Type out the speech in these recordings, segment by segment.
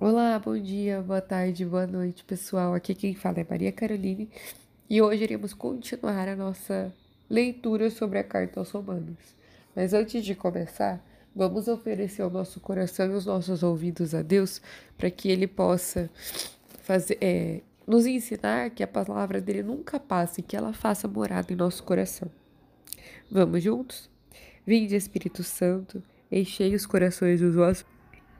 Olá, bom dia, boa tarde, boa noite, pessoal. Aqui quem fala é Maria Caroline e hoje iremos continuar a nossa leitura sobre a carta aos Romanos. Mas antes de começar, vamos oferecer o nosso coração e os nossos ouvidos a Deus para que Ele possa fazer, é, nos ensinar que a palavra dele nunca passe, que ela faça morada em nosso coração. Vamos juntos? Vinde, Espírito Santo, enchei os corações dos vossos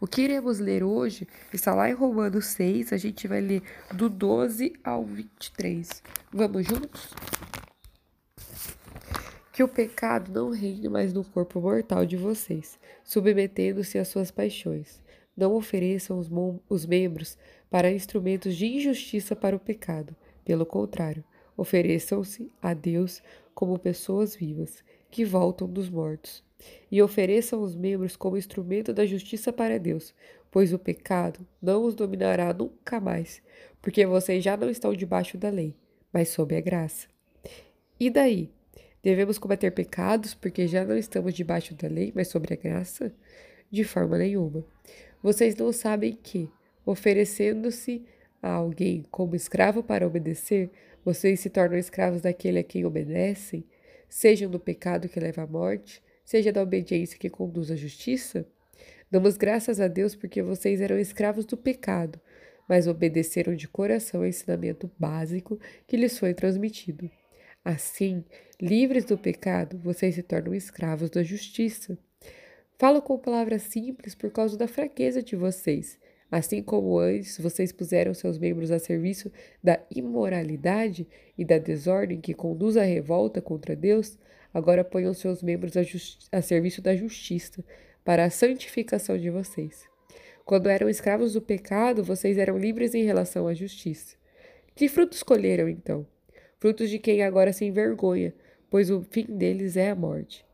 O que iremos ler hoje está lá em Romanos 6, a gente vai ler do 12 ao 23. Vamos juntos? Que o pecado não reine mais no corpo mortal de vocês, submetendo-se às suas paixões. Não ofereçam os, os membros para instrumentos de injustiça para o pecado. Pelo contrário, ofereçam-se a Deus como pessoas vivas, que voltam dos mortos e ofereçam os membros como instrumento da justiça para Deus, pois o pecado não os dominará nunca mais, porque vocês já não estão debaixo da lei, mas sob a graça. E daí? Devemos cometer pecados porque já não estamos debaixo da lei, mas sobre a graça? De forma nenhuma. Vocês não sabem que, oferecendo-se a alguém como escravo para obedecer, vocês se tornam escravos daquele a quem obedecem, sejam do pecado que leva à morte, seja da obediência que conduz à justiça? Damos graças a Deus porque vocês eram escravos do pecado, mas obedeceram de coração ao ensinamento básico que lhes foi transmitido. Assim, livres do pecado, vocês se tornam escravos da justiça. Falo com palavras simples por causa da fraqueza de vocês. Assim como antes vocês puseram seus membros a serviço da imoralidade e da desordem que conduz à revolta contra Deus, Agora ponham seus membros a, a serviço da justiça, para a santificação de vocês. Quando eram escravos do pecado, vocês eram livres em relação à justiça. Que frutos colheram então? Frutos de quem agora se envergonha, pois o fim deles é a morte.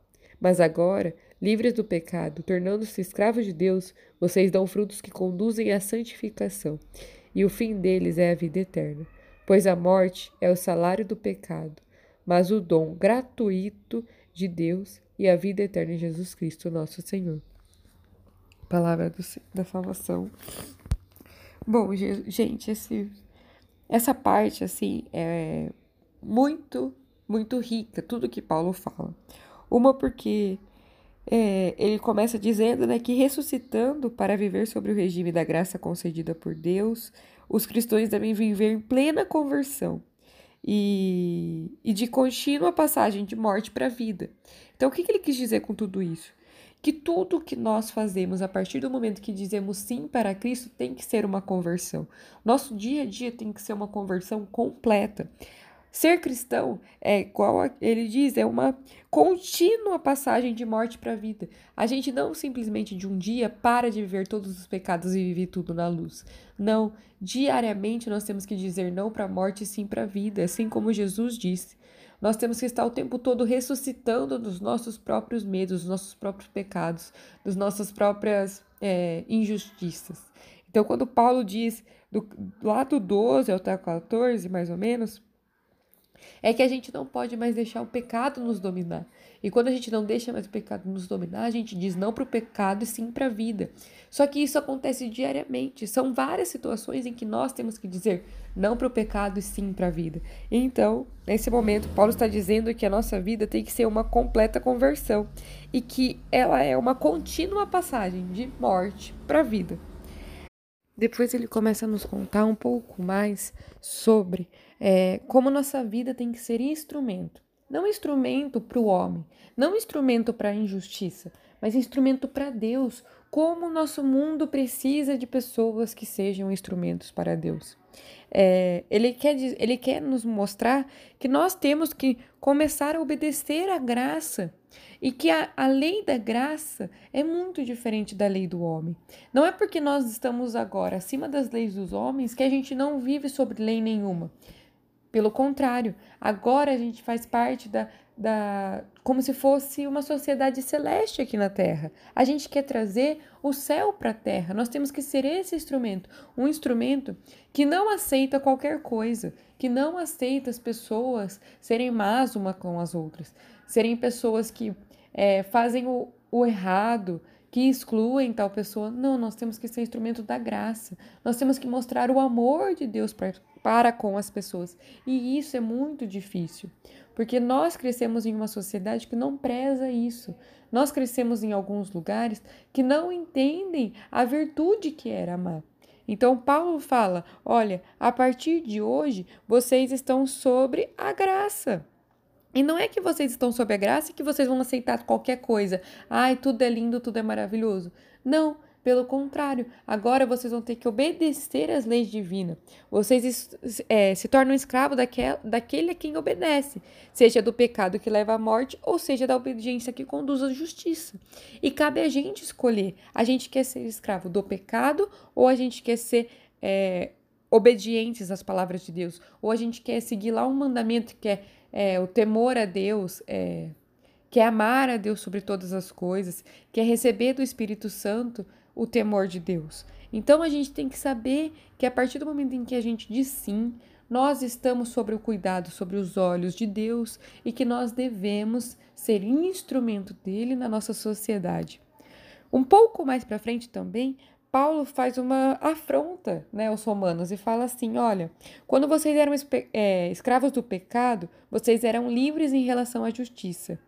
Mas agora, livres do pecado, tornando-se escravos de Deus, vocês dão frutos que conduzem à santificação, e o fim deles é a vida eterna. Pois a morte é o salário do pecado, mas o dom gratuito de Deus e a vida eterna em Jesus Cristo, nosso Senhor. Palavra do, da salvação. Bom, gente, esse, essa parte, assim, é muito, muito rica, tudo que Paulo fala. Uma porque é, ele começa dizendo né, que ressuscitando para viver sobre o regime da graça concedida por Deus, os cristãos devem viver em plena conversão e, e de contínua passagem de morte para a vida. Então, o que, que ele quis dizer com tudo isso? Que tudo que nós fazemos a partir do momento que dizemos sim para Cristo tem que ser uma conversão. Nosso dia a dia tem que ser uma conversão completa. Ser cristão é igual a, ele diz, é uma contínua passagem de morte para a vida. A gente não simplesmente de um dia para de viver todos os pecados e viver tudo na luz. Não, diariamente nós temos que dizer não para a morte e sim para a vida, assim como Jesus disse. Nós temos que estar o tempo todo ressuscitando dos nossos próprios medos, dos nossos próprios pecados, das nossas próprias é, injustiças. Então, quando Paulo diz, do, lá do 12 até 14, mais ou menos, é que a gente não pode mais deixar o pecado nos dominar. E quando a gente não deixa mais o pecado nos dominar, a gente diz não para o pecado e sim para a vida. Só que isso acontece diariamente. São várias situações em que nós temos que dizer não para o pecado e sim para a vida. Então, nesse momento, Paulo está dizendo que a nossa vida tem que ser uma completa conversão e que ela é uma contínua passagem de morte para a vida. Depois ele começa a nos contar um pouco mais sobre é, como nossa vida tem que ser instrumento. Não instrumento para o homem, não instrumento para a injustiça, mas instrumento para Deus. Como o nosso mundo precisa de pessoas que sejam instrumentos para Deus. É, ele, quer, ele quer nos mostrar que nós temos que começar a obedecer à graça e que a, a lei da graça é muito diferente da lei do homem. Não é porque nós estamos agora acima das leis dos homens que a gente não vive sobre lei nenhuma. Pelo contrário, agora a gente faz parte da, da. como se fosse uma sociedade celeste aqui na Terra. A gente quer trazer o céu para a Terra. Nós temos que ser esse instrumento um instrumento que não aceita qualquer coisa, que não aceita as pessoas serem más uma com as outras, serem pessoas que é, fazem o, o errado, que excluem tal pessoa. Não, nós temos que ser instrumento da graça. Nós temos que mostrar o amor de Deus para, para com as pessoas. E isso é muito difícil, porque nós crescemos em uma sociedade que não preza isso. Nós crescemos em alguns lugares que não entendem a virtude que era amar. Então, Paulo fala: olha, a partir de hoje vocês estão sobre a graça. E não é que vocês estão sob a graça e que vocês vão aceitar qualquer coisa. Ai, tudo é lindo, tudo é maravilhoso. Não, pelo contrário, agora vocês vão ter que obedecer às leis divinas. Vocês é, se tornam escravos daquele, daquele a quem obedece, seja do pecado que leva à morte ou seja da obediência que conduz à justiça. E cabe a gente escolher: a gente quer ser escravo do pecado ou a gente quer ser é, obedientes às palavras de Deus, ou a gente quer seguir lá um mandamento que é é, o temor a Deus, é, quer amar a Deus sobre todas as coisas, quer receber do Espírito Santo o temor de Deus. Então a gente tem que saber que a partir do momento em que a gente diz sim, nós estamos sobre o cuidado, sobre os olhos de Deus e que nós devemos ser instrumento dele na nossa sociedade. Um pouco mais para frente também, Paulo faz uma afronta né, aos romanos e fala assim: olha, quando vocês eram é, escravos do pecado, vocês eram livres em relação à justiça.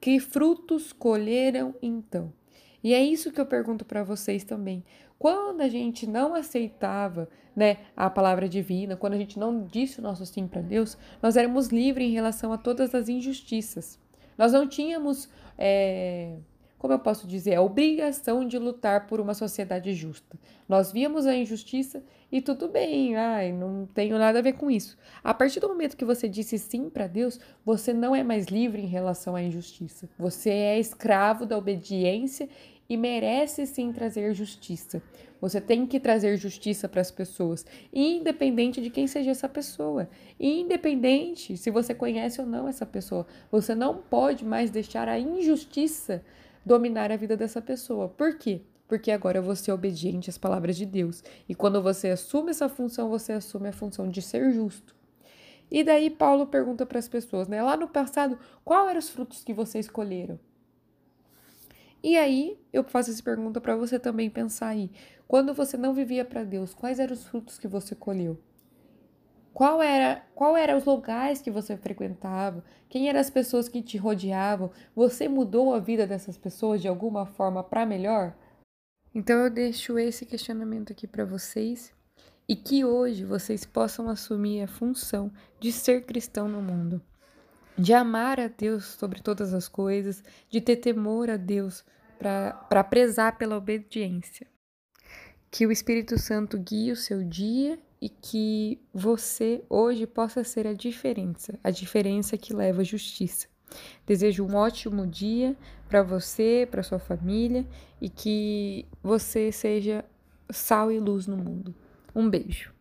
Que frutos colheram então? E é isso que eu pergunto para vocês também. Quando a gente não aceitava né, a palavra divina, quando a gente não disse o nosso sim para Deus, nós éramos livres em relação a todas as injustiças. Nós não tínhamos. É como eu posso dizer, a obrigação de lutar por uma sociedade justa. Nós víamos a injustiça e tudo bem, ai, não tenho nada a ver com isso. A partir do momento que você disse sim para Deus, você não é mais livre em relação à injustiça. Você é escravo da obediência e merece sim trazer justiça. Você tem que trazer justiça para as pessoas, independente de quem seja essa pessoa, independente se você conhece ou não essa pessoa. Você não pode mais deixar a injustiça dominar a vida dessa pessoa. Por quê? Porque agora você é obediente às palavras de Deus. E quando você assume essa função, você assume a função de ser justo. E daí Paulo pergunta para as pessoas, né? Lá no passado, qual eram os frutos que você escolheram? E aí eu faço essa pergunta para você também pensar aí. Quando você não vivia para Deus, quais eram os frutos que você colheu? Qual era, qual eram os lugares que você frequentava? Quem eram as pessoas que te rodeavam? Você mudou a vida dessas pessoas de alguma forma para melhor? Então eu deixo esse questionamento aqui para vocês e que hoje vocês possam assumir a função de ser cristão no mundo, de amar a Deus sobre todas as coisas, de ter temor a Deus para prezar pela obediência. Que o Espírito Santo guie o seu dia e que você hoje possa ser a diferença, a diferença que leva à justiça. Desejo um ótimo dia para você, para sua família e que você seja sal e luz no mundo. Um beijo.